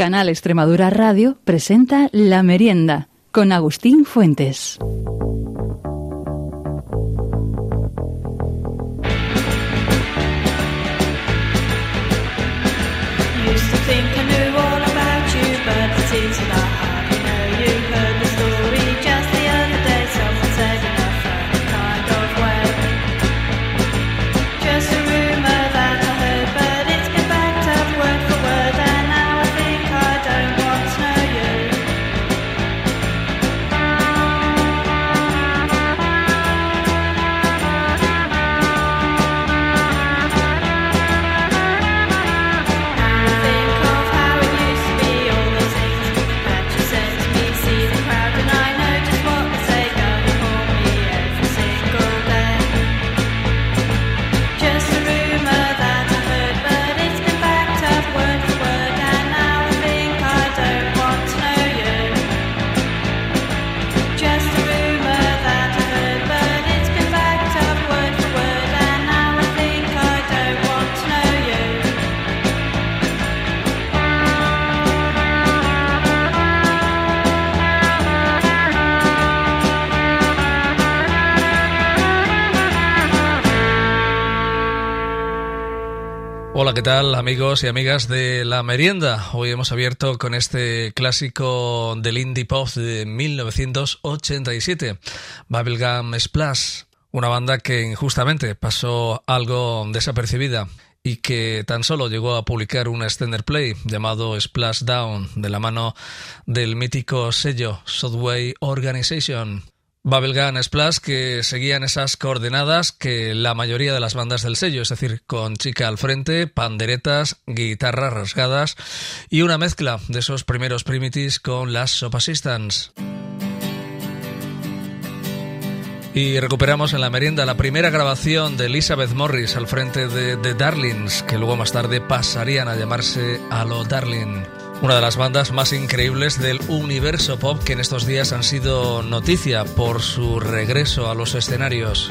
Canal Extremadura Radio presenta La Merienda con Agustín Fuentes. ¿Qué tal amigos y amigas de La Merienda? Hoy hemos abierto con este clásico del indie pop de 1987, Bubblegum Splash, una banda que injustamente pasó algo desapercibida y que tan solo llegó a publicar un extender play llamado Splash Down de la mano del mítico sello Southway Organization. Bubblegum Splash que seguían esas coordenadas que la mayoría de las bandas del sello, es decir, con chica al frente, panderetas, guitarras rasgadas y una mezcla de esos primeros primitis con las Soap Assistants. Y recuperamos en la merienda la primera grabación de Elizabeth Morris al frente de The Darlings, que luego más tarde pasarían a llamarse Allo Darling una de las bandas más increíbles del universo pop que en estos días han sido noticia por su regreso a los escenarios.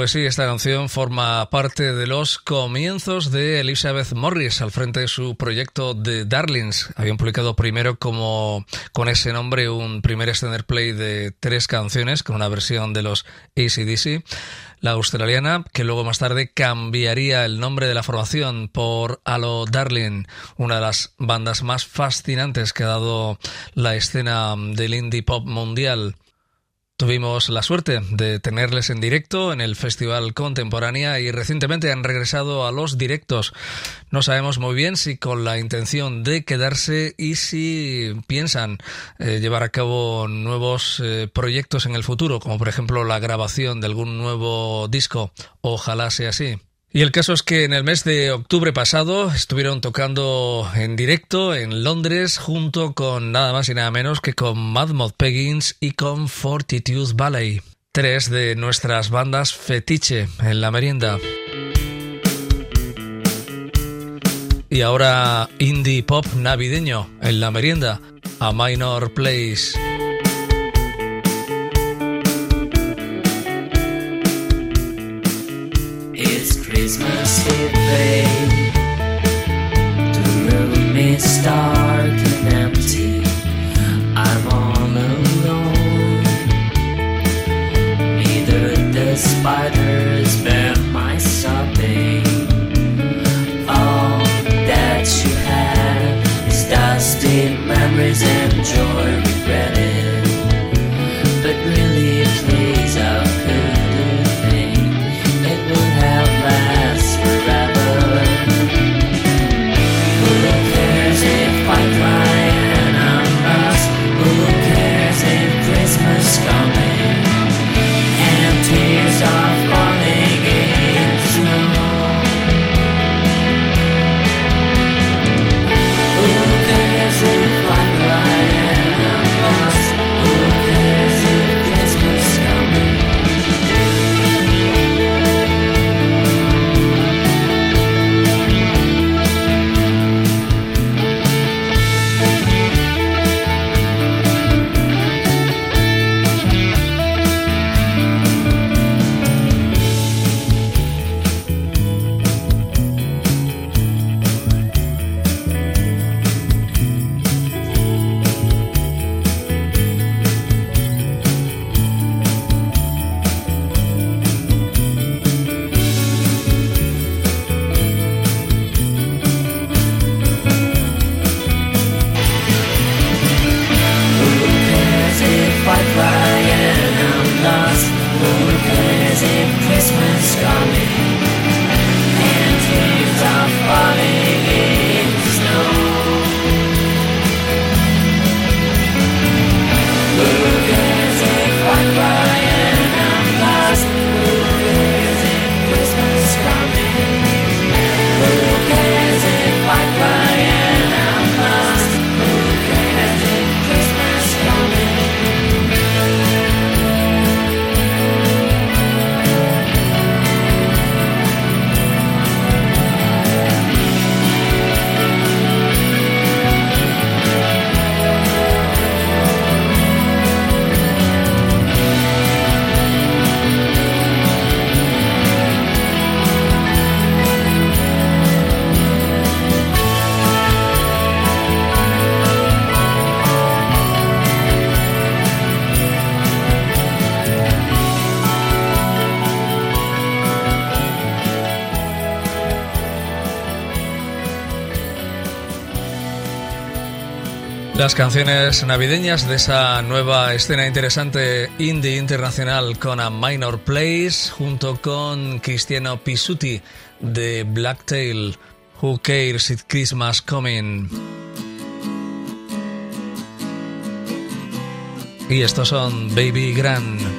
Pues sí, esta canción forma parte de los comienzos de Elizabeth Morris al frente de su proyecto The Darlings. Habían publicado primero como con ese nombre un primer extender play de tres canciones con una versión de los ACDC. La australiana, que luego más tarde cambiaría el nombre de la formación por Halo Darling, una de las bandas más fascinantes que ha dado la escena del indie pop mundial. Tuvimos la suerte de tenerles en directo en el Festival Contemporánea y recientemente han regresado a los directos. No sabemos muy bien si con la intención de quedarse y si piensan eh, llevar a cabo nuevos eh, proyectos en el futuro, como por ejemplo la grabación de algún nuevo disco. Ojalá sea así. Y el caso es que en el mes de octubre pasado estuvieron tocando en directo en Londres junto con nada más y nada menos que con Mad Mod Peggins y con Fortitude Ballet, tres de nuestras bandas fetiche en la merienda. Y ahora indie pop navideño en la merienda, a Minor Place. star. Las canciones navideñas de esa nueva escena interesante indie internacional con A Minor Place junto con Cristiano Pisuti de Blacktail, Who Cares It's Christmas Coming. Y estos son Baby Grand.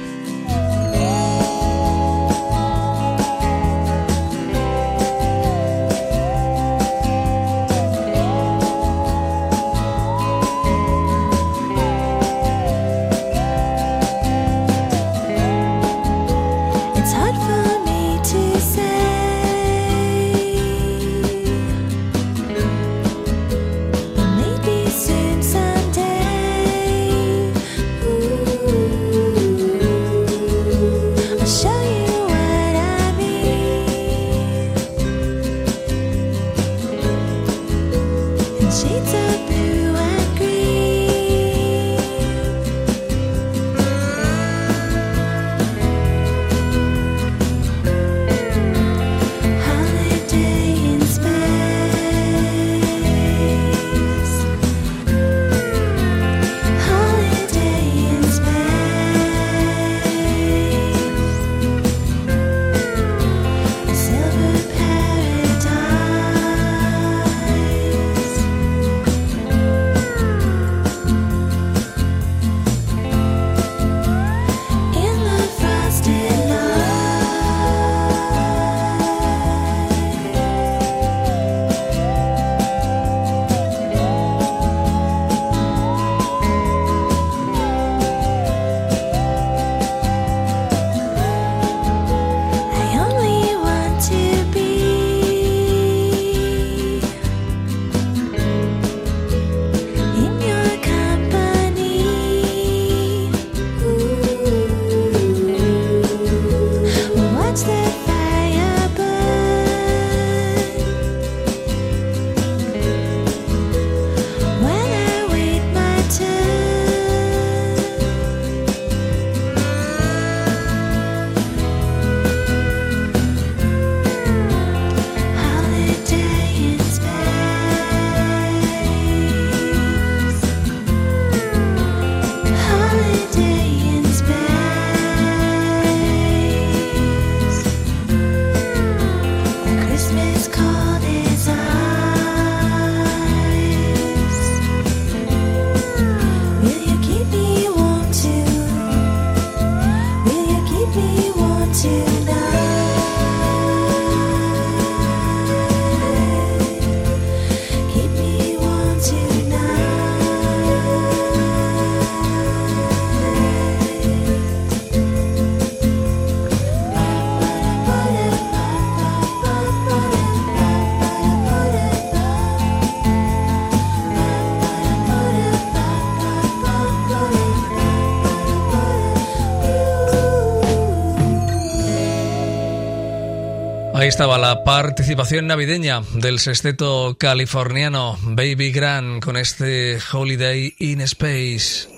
Ahí estaba la participación navideña del sexteto californiano Baby Grand con este Holiday in Space.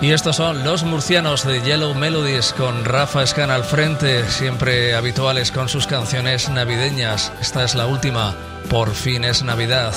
Y estos son los murcianos de Yellow Melodies con Rafa Escan al frente, siempre habituales con sus canciones navideñas. Esta es la última, por fin es Navidad.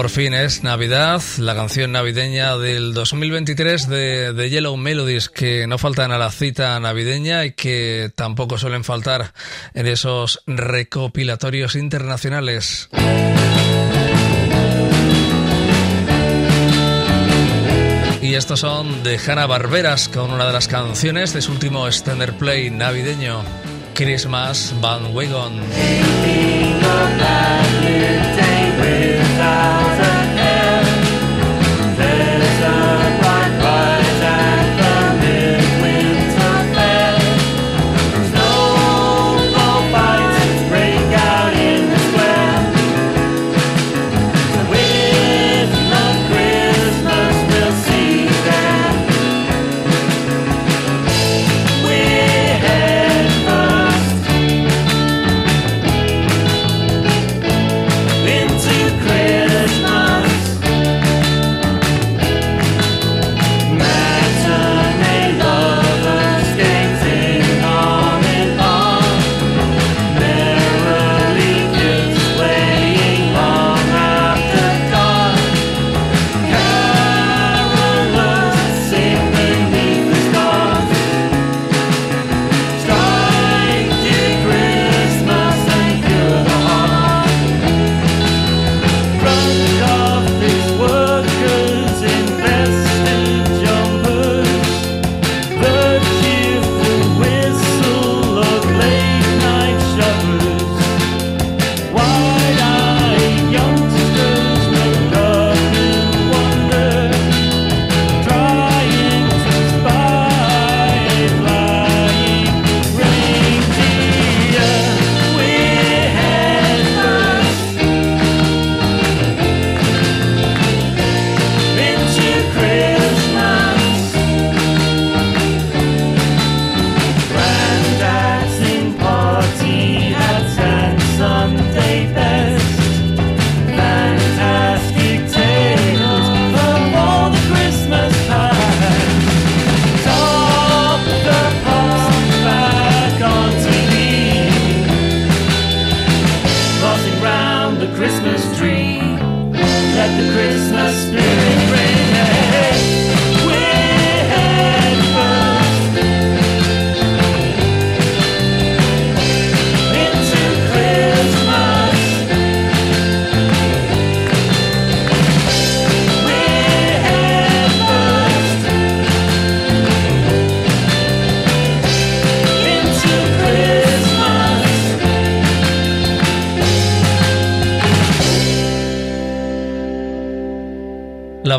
Por fin es Navidad, la canción navideña del 2023 de, de, Yellow Melodies que no faltan a la cita navideña y que tampoco suelen faltar en esos recopilatorios internacionales. Y estos son de Hanna Barberas con una de las canciones de su último extender play navideño, Christmas Van Wagon.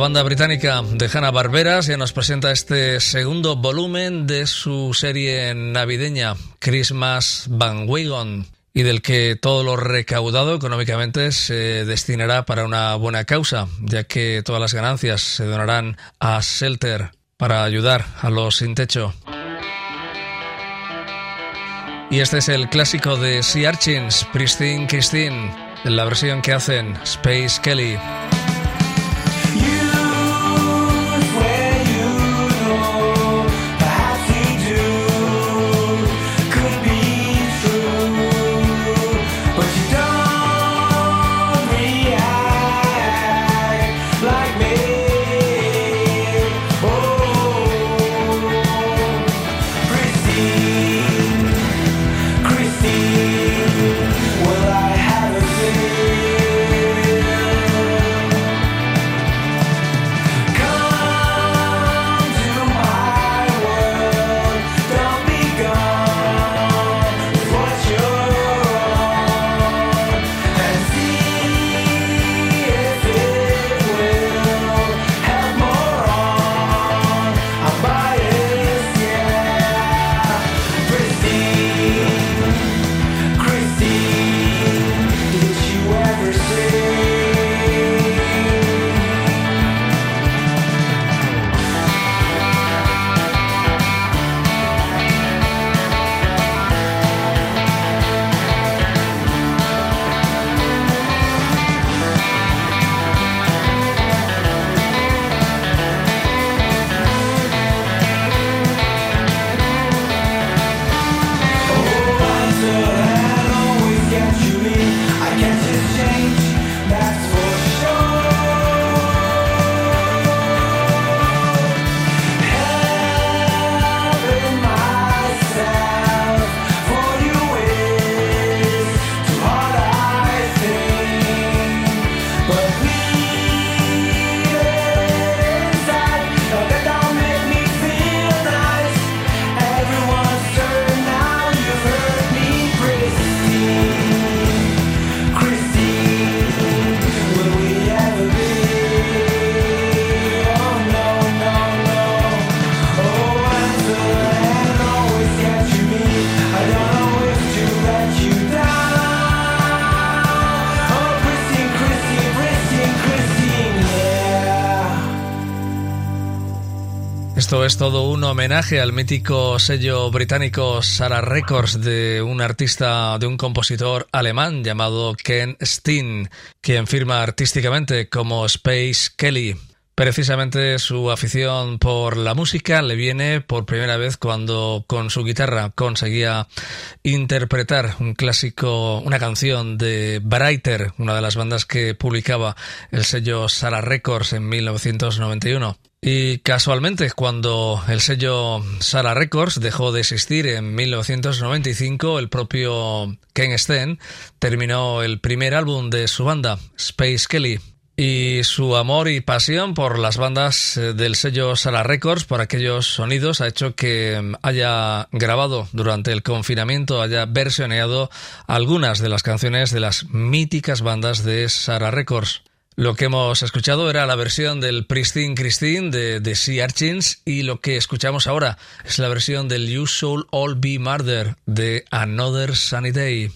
Banda británica de Hanna Barberas ya nos presenta este segundo volumen de su serie navideña Christmas Van Wagon y del que todo lo recaudado económicamente se destinará para una buena causa, ya que todas las ganancias se donarán a Shelter para ayudar a los sin techo. Y este es el clásico de Sea Archins, Pristine Christine, en la versión que hacen Space Kelly. Es todo un homenaje al mítico sello británico Sarah Records de un artista, de un compositor alemán llamado Ken Steen, quien firma artísticamente como Space Kelly. Precisamente su afición por la música le viene por primera vez cuando con su guitarra conseguía interpretar un clásico, una canción de Brighter, una de las bandas que publicaba el sello Sarah Records en 1991. Y casualmente, cuando el sello Sarah Records dejó de existir en 1995, el propio Ken Steen terminó el primer álbum de su banda, Space Kelly. Y su amor y pasión por las bandas eh, del sello Sarah Records, por aquellos sonidos, ha hecho que mm, haya grabado durante el confinamiento, haya versioneado algunas de las canciones de las míticas bandas de Sarah Records. Lo que hemos escuchado era la versión del Pristine Christine de, de Sea Archins y lo que escuchamos ahora es la versión del You Soul All Be Murder de Another Sunny Day.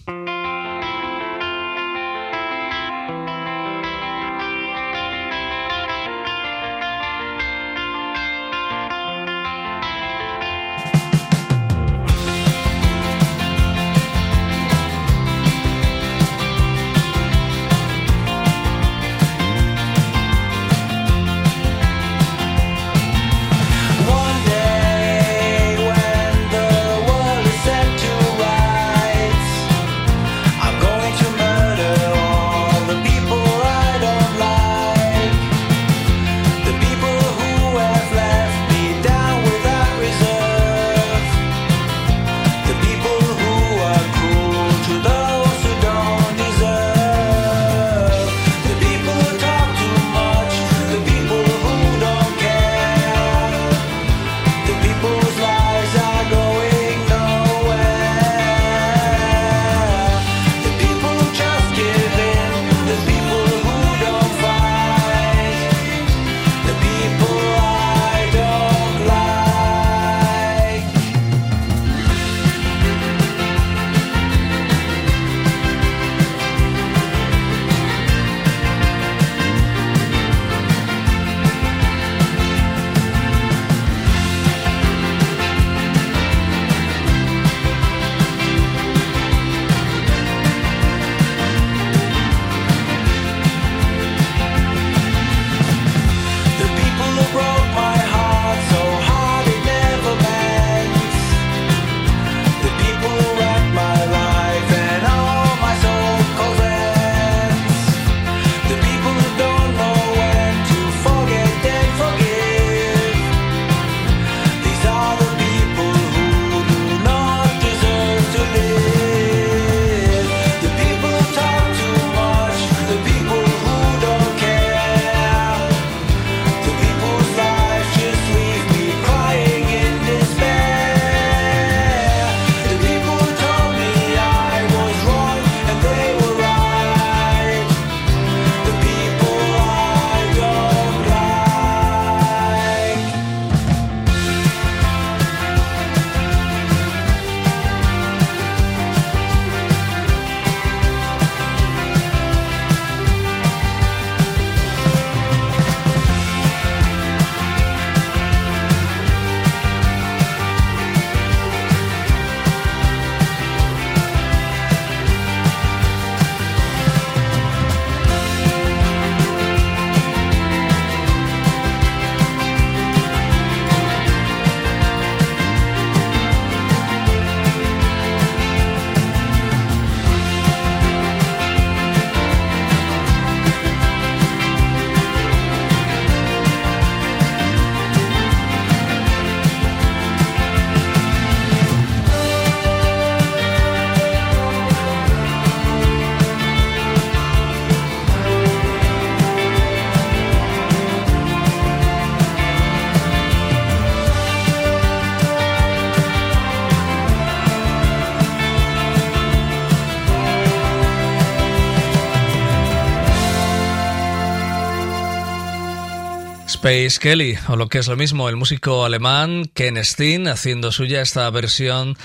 Space Kelly, o lo que es lo mismo, el músico alemán Ken Steen haciendo suya esta versión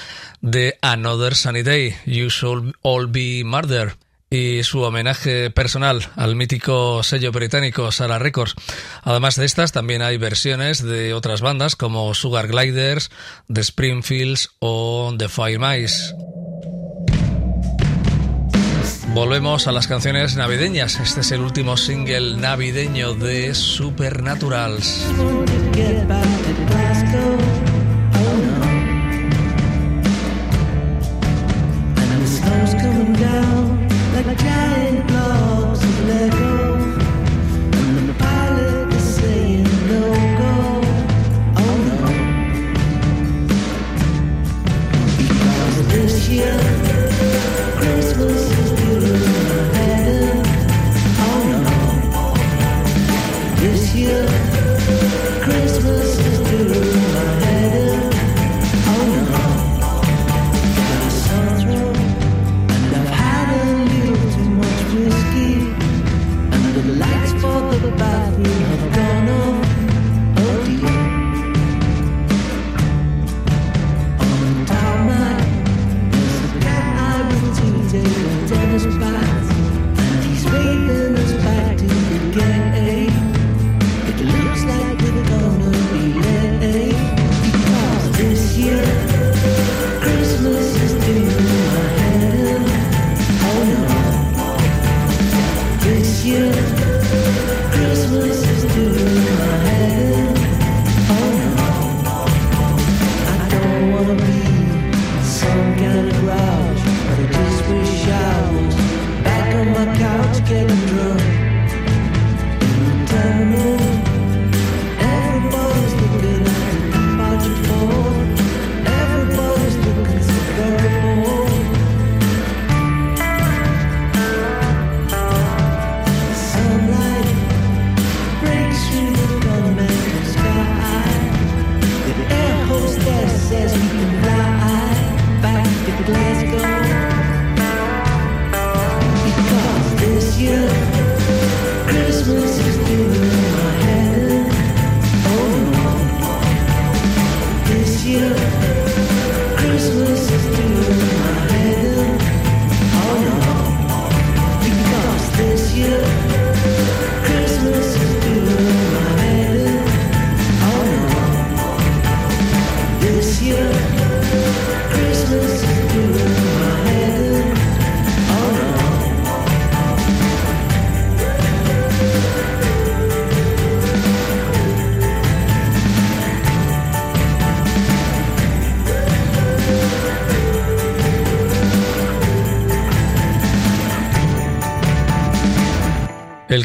de Another Sunny Day, You Should All Be Murder, y su homenaje personal al mítico sello británico Sarah Records. Además de estas, también hay versiones de otras bandas como Sugar Gliders, The Springfields o The Fire Mice. Volvemos a las canciones navideñas. Este es el último single navideño de Supernaturals.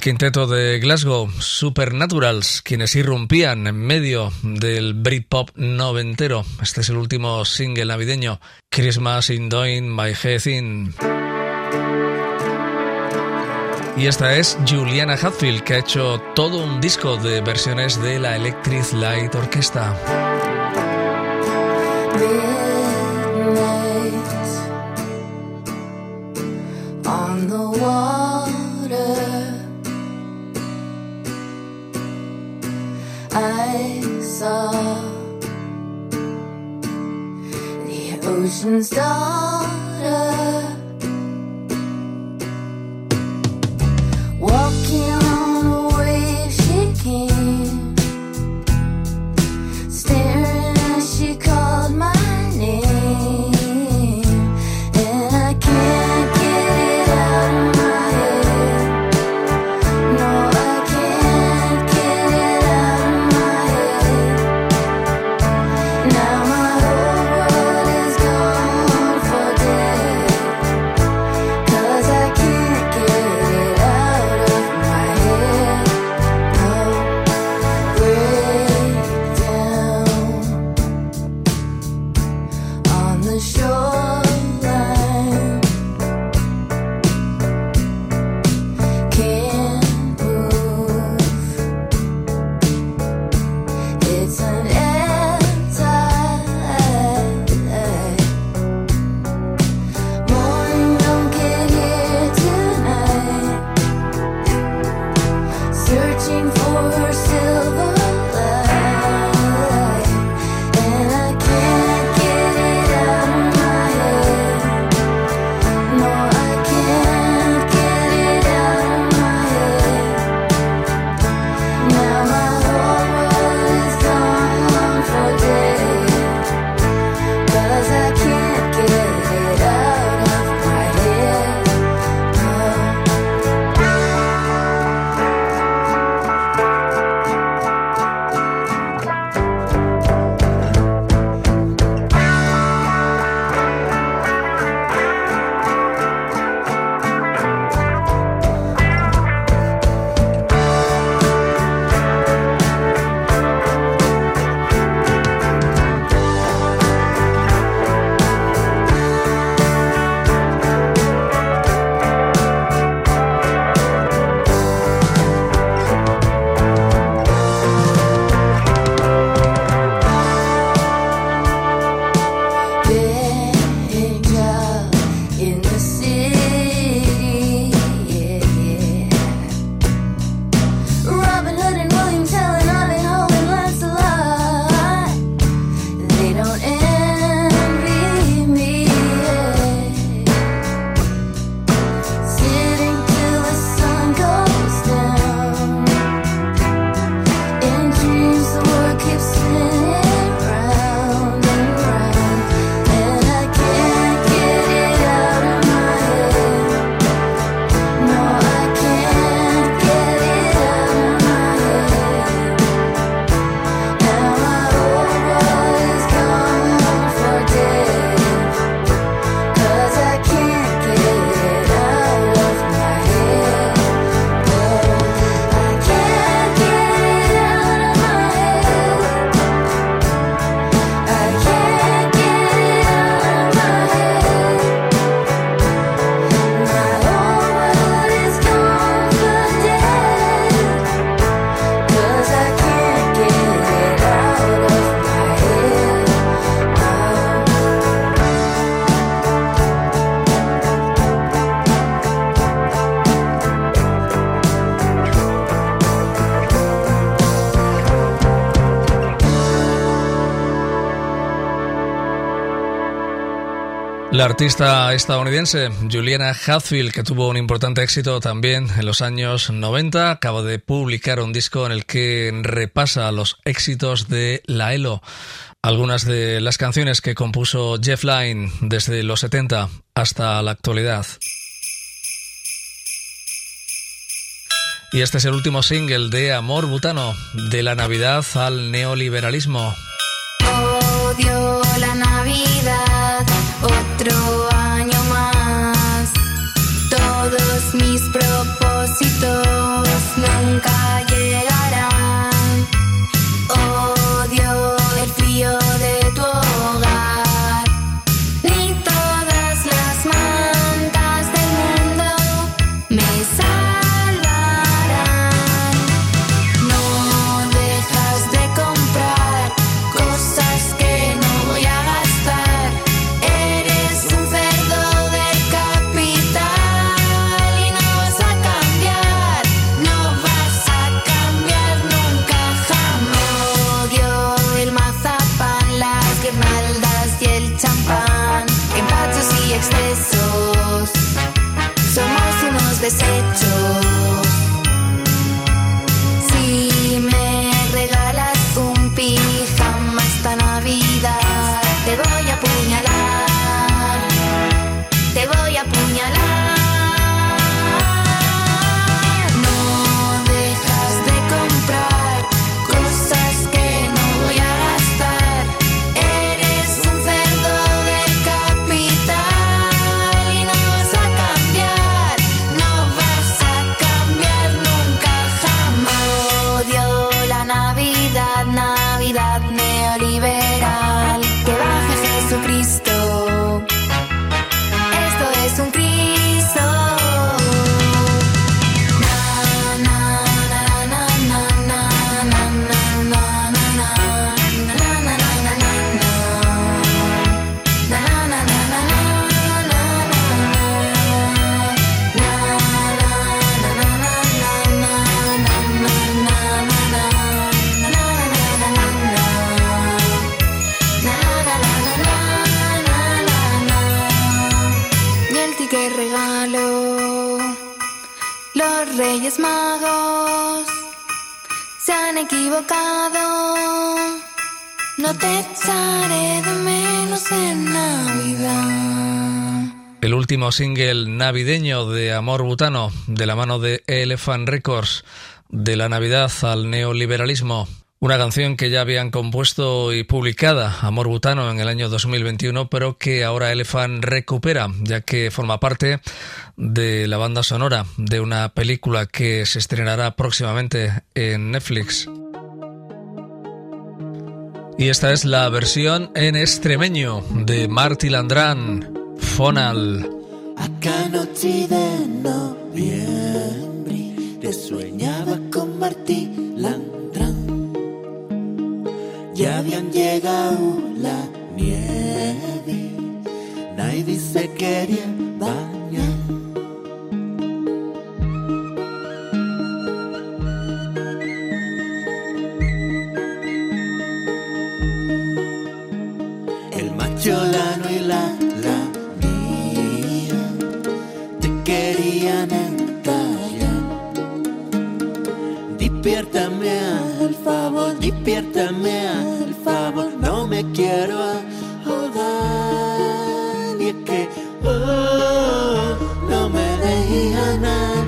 Quinteto de Glasgow, Supernaturals, quienes irrumpían en medio del Britpop noventero. Este es el último single navideño, Christmas in Doing My Head In. Y esta es Juliana Hatfield, que ha hecho todo un disco de versiones de la Electric Light Orchestra. Saw the ocean's daughter walking La artista estadounidense Juliana Hatfield, que tuvo un importante éxito también en los años 90, acaba de publicar un disco en el que repasa los éxitos de la ELO. Algunas de las canciones que compuso Jeff Lynne desde los 70 hasta la actualidad. Y este es el último single de Amor Butano, de la Navidad al neoliberalismo. Oh, Dios otro año más. Todos mis propósitos nunca. Se han equivocado. No te echaré de menos en Navidad. El último single navideño de Amor Butano, de la mano de Elephant Records, de la Navidad al neoliberalismo. Una canción que ya habían compuesto y publicada Amor Butano en el año 2021, pero que ahora Elephant recupera, ya que forma parte de la banda sonora de una película que se estrenará próximamente en Netflix. Y esta es la versión en extremeño de Marty Landrán, Fonal. Acá noche de noviembre te con Martí Landrán. Habían llegado la nieve, nadie se quería bañar. El macholano y la la mía te querían entallar. Despiértame al favor, despiértame al me quiero ahogar. Y es que, oh, no me dejes ganar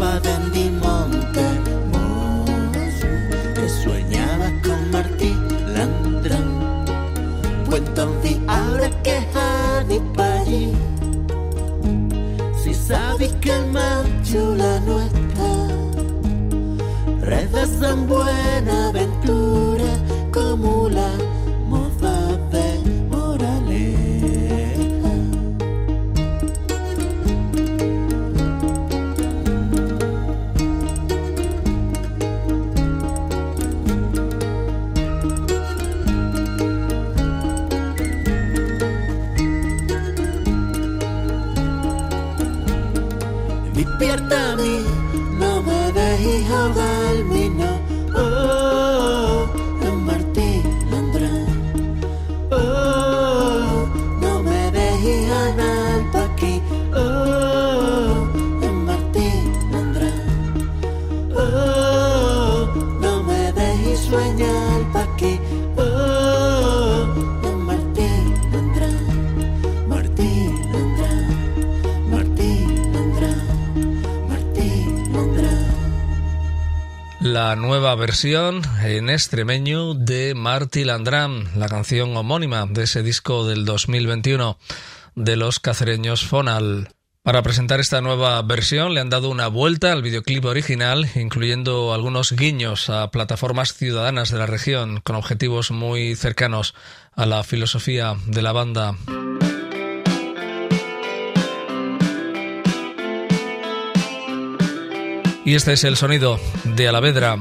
aber wenn die versión en extremeño de Marty Landrán, la canción homónima de ese disco del 2021 de los cacereños Fonal. Para presentar esta nueva versión le han dado una vuelta al videoclip original, incluyendo algunos guiños a plataformas ciudadanas de la región con objetivos muy cercanos a la filosofía de la banda. Y este es el sonido de Alavedra.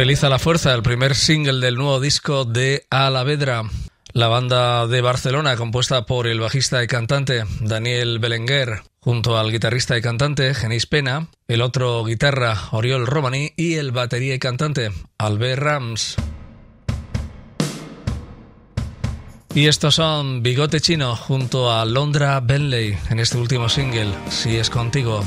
Feliz a la Fuerza, el primer single del nuevo disco de Alavedra. La banda de Barcelona, compuesta por el bajista y cantante Daniel Belenguer, junto al guitarrista y cantante Genís Pena, el otro guitarra Oriol Romani y el batería y cantante Albert Rams. Y estos son Bigote Chino junto a Londra Benley en este último single, Si es contigo.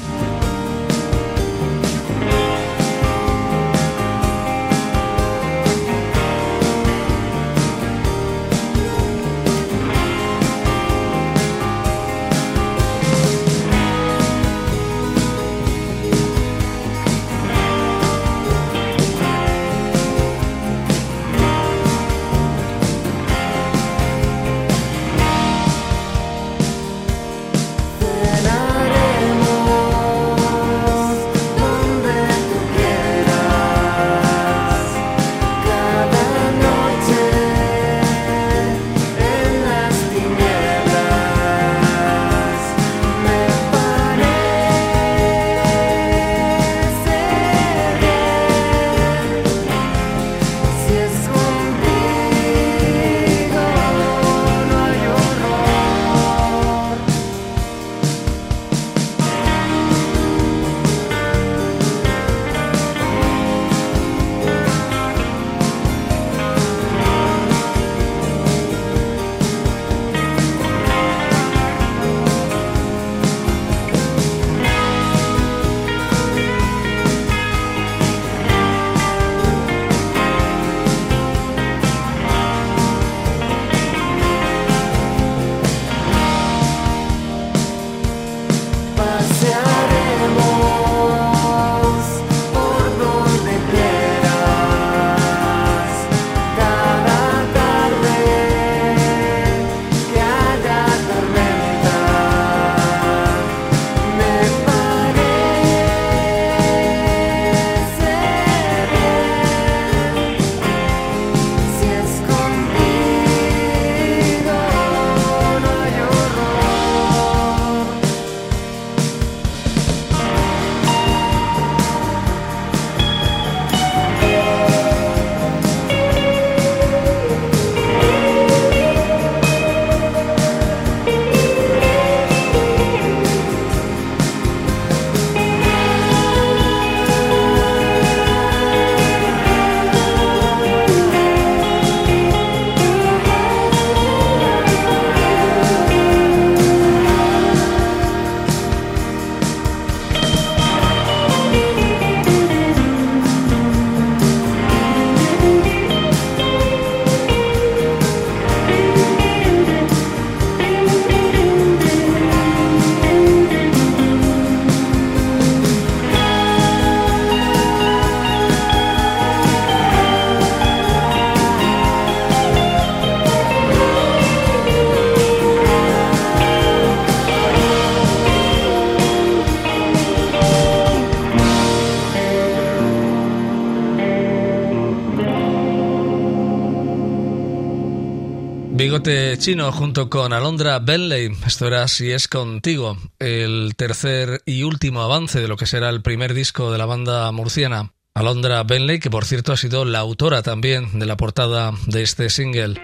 Chino junto con Alondra Benley. Esto era Si es contigo, el tercer y último avance de lo que será el primer disco de la banda murciana. Alondra Benley, que por cierto ha sido la autora también de la portada de este single.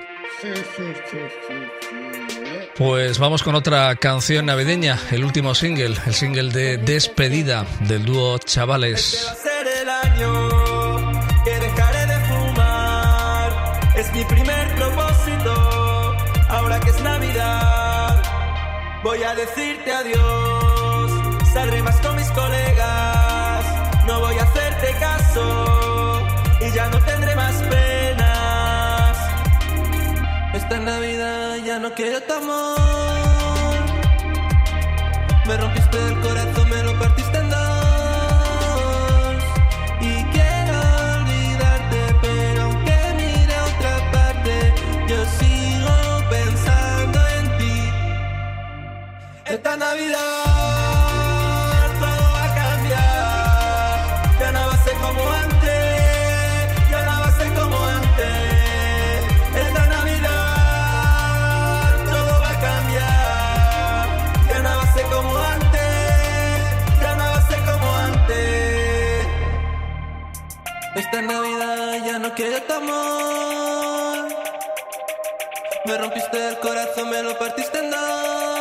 Pues vamos con otra canción navideña, el último single, el single de despedida del dúo Chavales. Voy a decirte adiós, saldré más con mis colegas. No voy a hacerte caso y ya no tendré más penas. Esta Navidad ya no quiero tu amor. Me rompiste el corazón, me lo partiste Navidad todo va a cambiar. Ya no va a ser como antes. Ya no va a ser como antes. Esta Navidad todo va a cambiar. Ya no va a ser como antes. Ya no va a ser como antes. Esta Navidad ya no quiero tu amor. Me rompiste el corazón, me lo partiste en dos.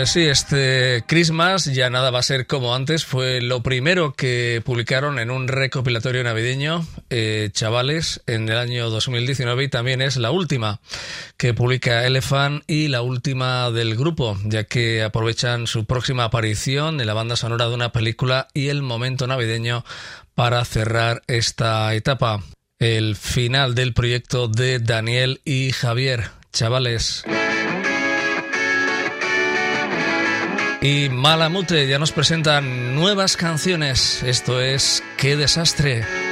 Pues sí, este Christmas ya nada va a ser como antes. Fue lo primero que publicaron en un recopilatorio navideño, eh, chavales, en el año 2019 y también es la última que publica Elephant y la última del grupo, ya que aprovechan su próxima aparición en la banda sonora de una película y el momento navideño para cerrar esta etapa. El final del proyecto de Daniel y Javier. Chavales. Y Malamute ya nos presentan nuevas canciones. Esto es Qué desastre.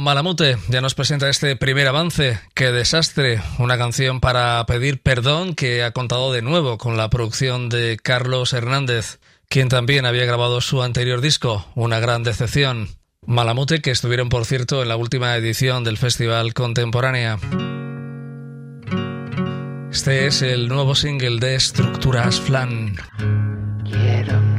Malamute ya nos presenta este primer avance, Qué desastre, una canción para pedir perdón que ha contado de nuevo con la producción de Carlos Hernández, quien también había grabado su anterior disco, Una gran decepción. Malamute que estuvieron por cierto en la última edición del Festival Contemporánea. Este es el nuevo single de Estructuras Flan. Quiero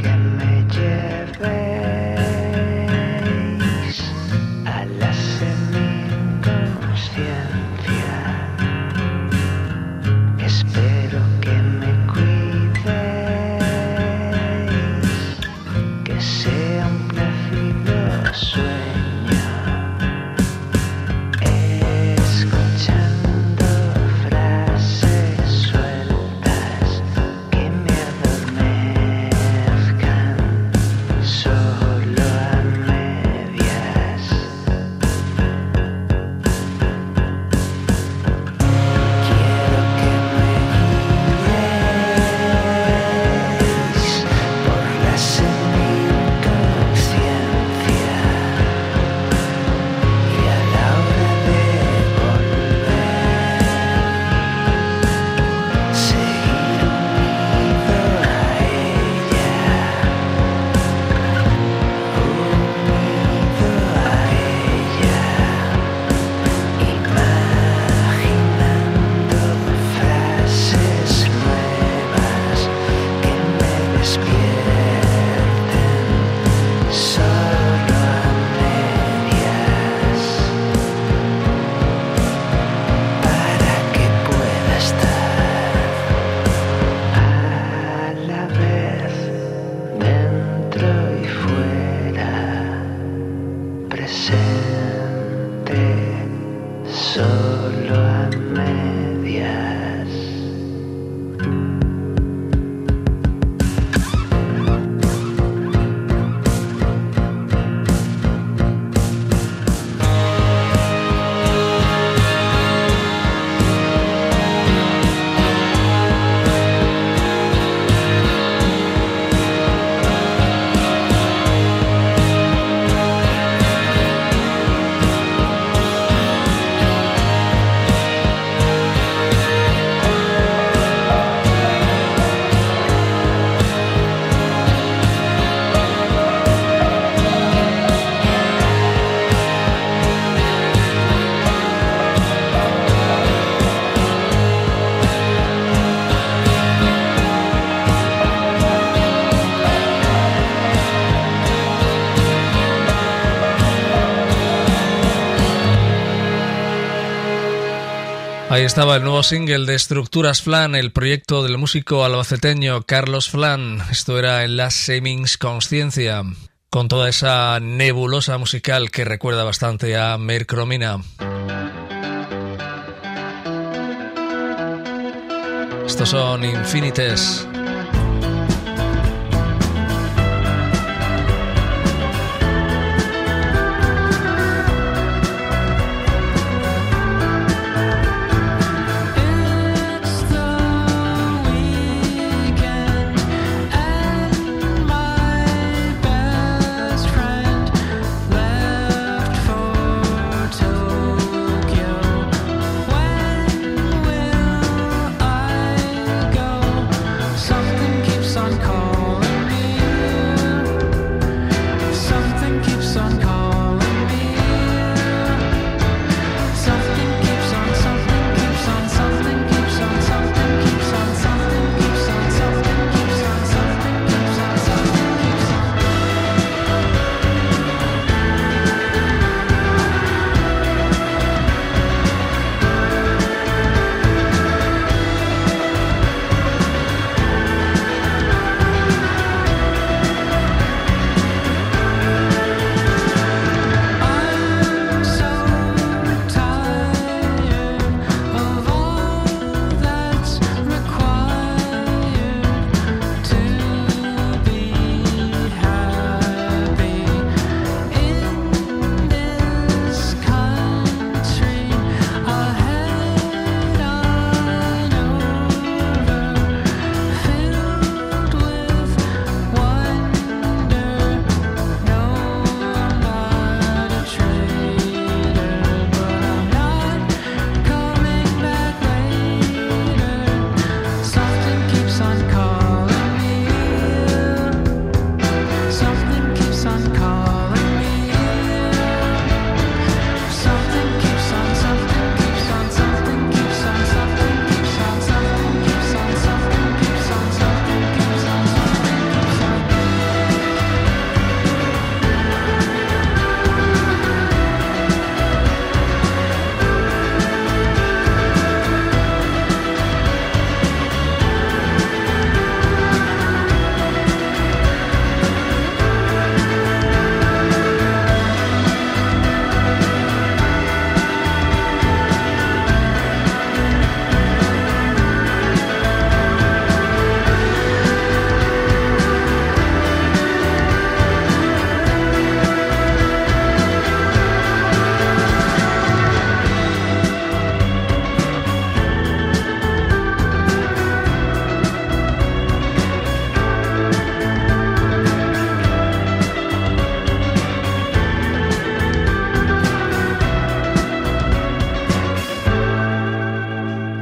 Estaba el nuevo single de Estructuras Flan, el proyecto del músico albaceteño Carlos Flan. Esto era en la Semings Consciencia, con toda esa nebulosa musical que recuerda bastante a Mercromina. Estos son Infinites.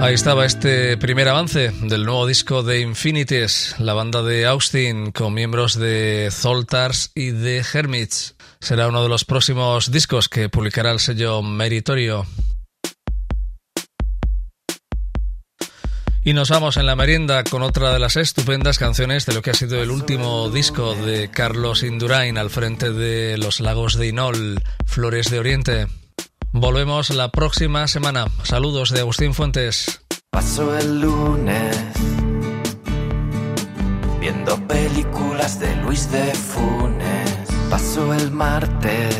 Ahí estaba este primer avance del nuevo disco de Infinities, la banda de Austin con miembros de Zoltars y de Hermits. Será uno de los próximos discos que publicará el sello Meritorio. Y nos vamos en la merienda con otra de las estupendas canciones de lo que ha sido el último disco de Carlos Indurain al frente de Los Lagos de Inol, Flores de Oriente. Volvemos la próxima semana. Saludos de Agustín Fuentes. Paso el lunes viendo películas de Luis de Funes. Paso el martes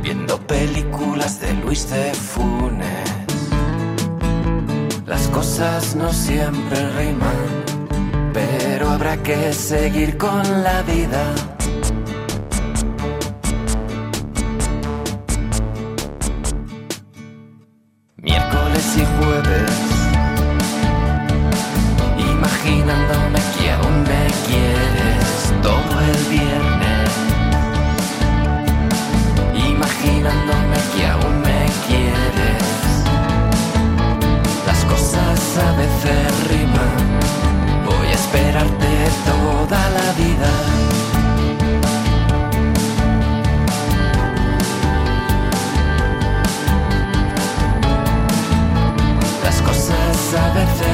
viendo películas de Luis de Funes. Las cosas no siempre riman, pero habrá que seguir con la vida. Miércoles y jueves, imaginándome que aún me quieres todo el viernes, imaginándome que aún me quieres. Las cosas a veces riman, voy a esperarte toda la vida. Cosas a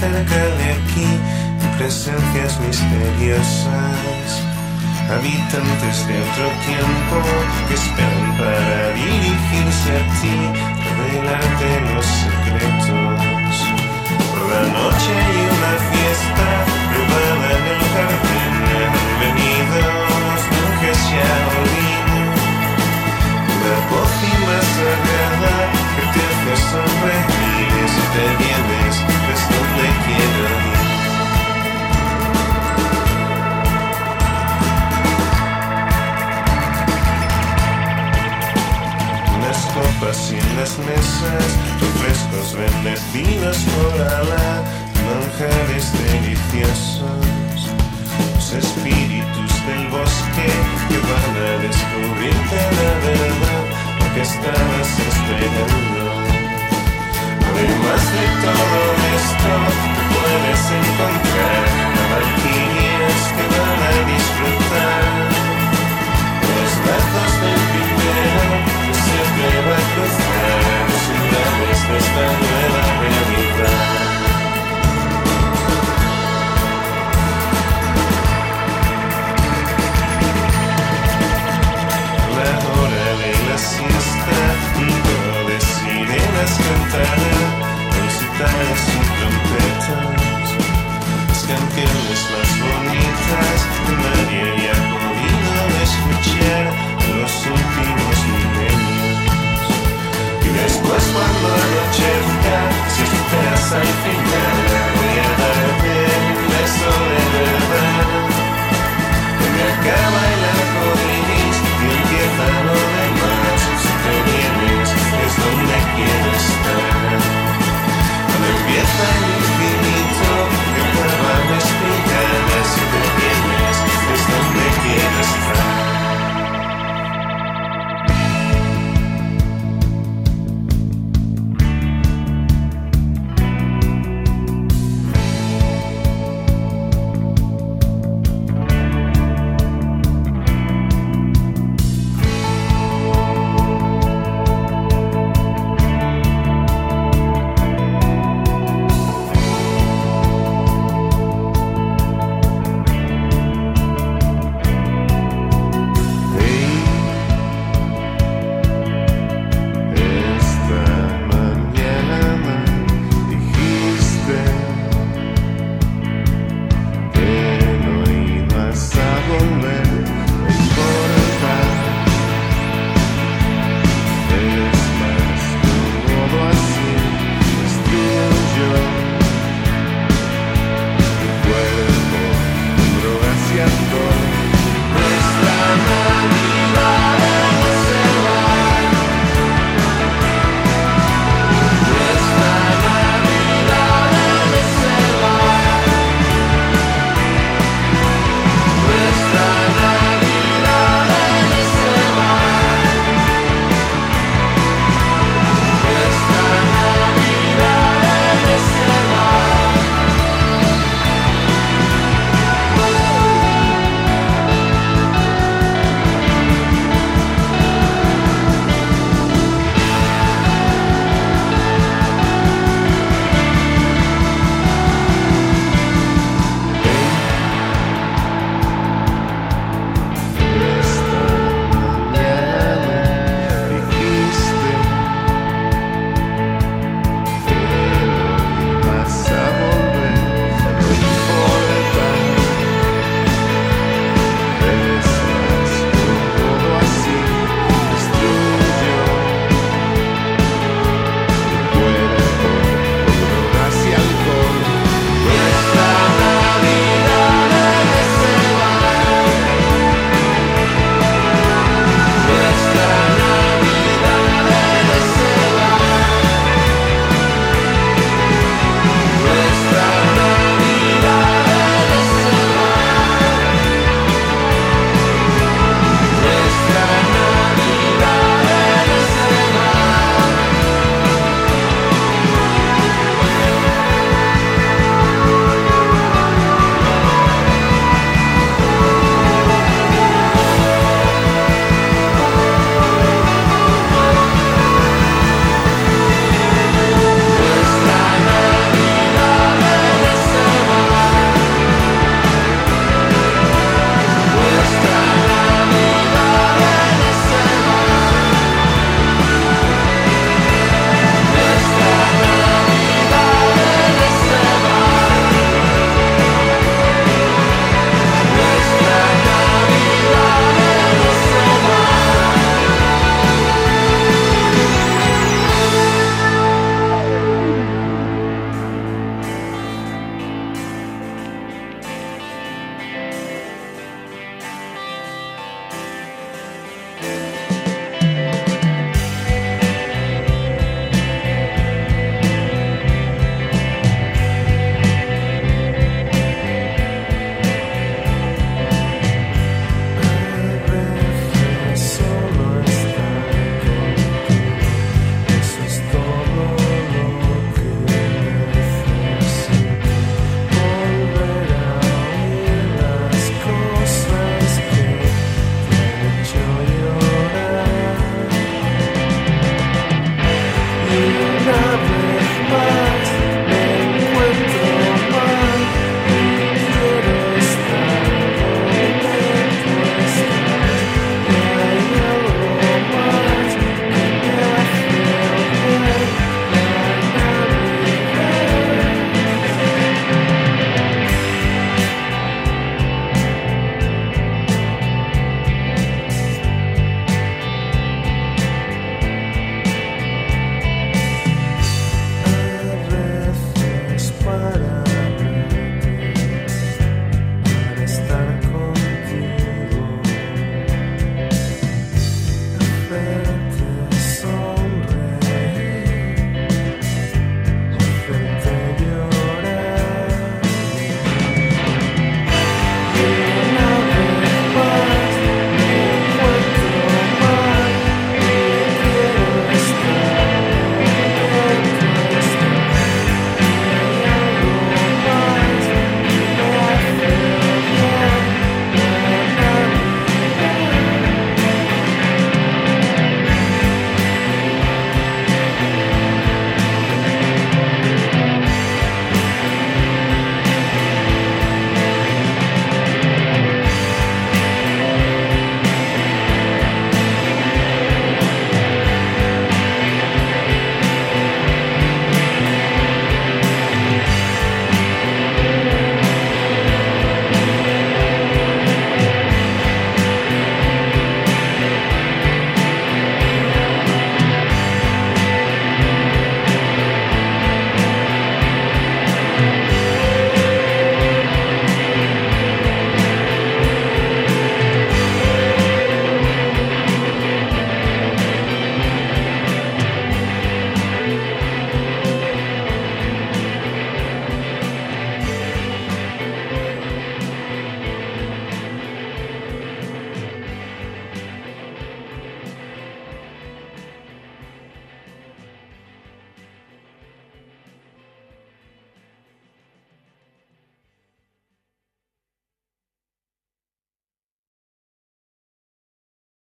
cerca de aquí, presencias misteriosas, habitantes de otro tiempo que esperan para dirigirse a ti, revelarte los secretos. Por la noche hay una fiesta privada en el jardín, han venido los monjes Shaolin. La pócima sagrada que te hace sonreír si te vienes es donde quiero ir. Las copas y las mesas, refrescos bendecidos por Alá, manjares deliciosos. Los espíritus del bosque que van a descubrirte la verdad, lo que estabas esperando de más de todo esto puedes encontrar. Valquirias que van a disfrutar. Los brazos del primero que siempre va a cruzar. Los ciudades de esta nueva realidad. La hora de la siesta, un de sirenas cantarán trompetas y trompetas, las canciones más bonitas que nadie haya podido escuchar en los últimos milenios. Y después cuando anochezca, si esperas al final, voy a darte un beso de verdad, que me acaba el arco iris y empieza lo de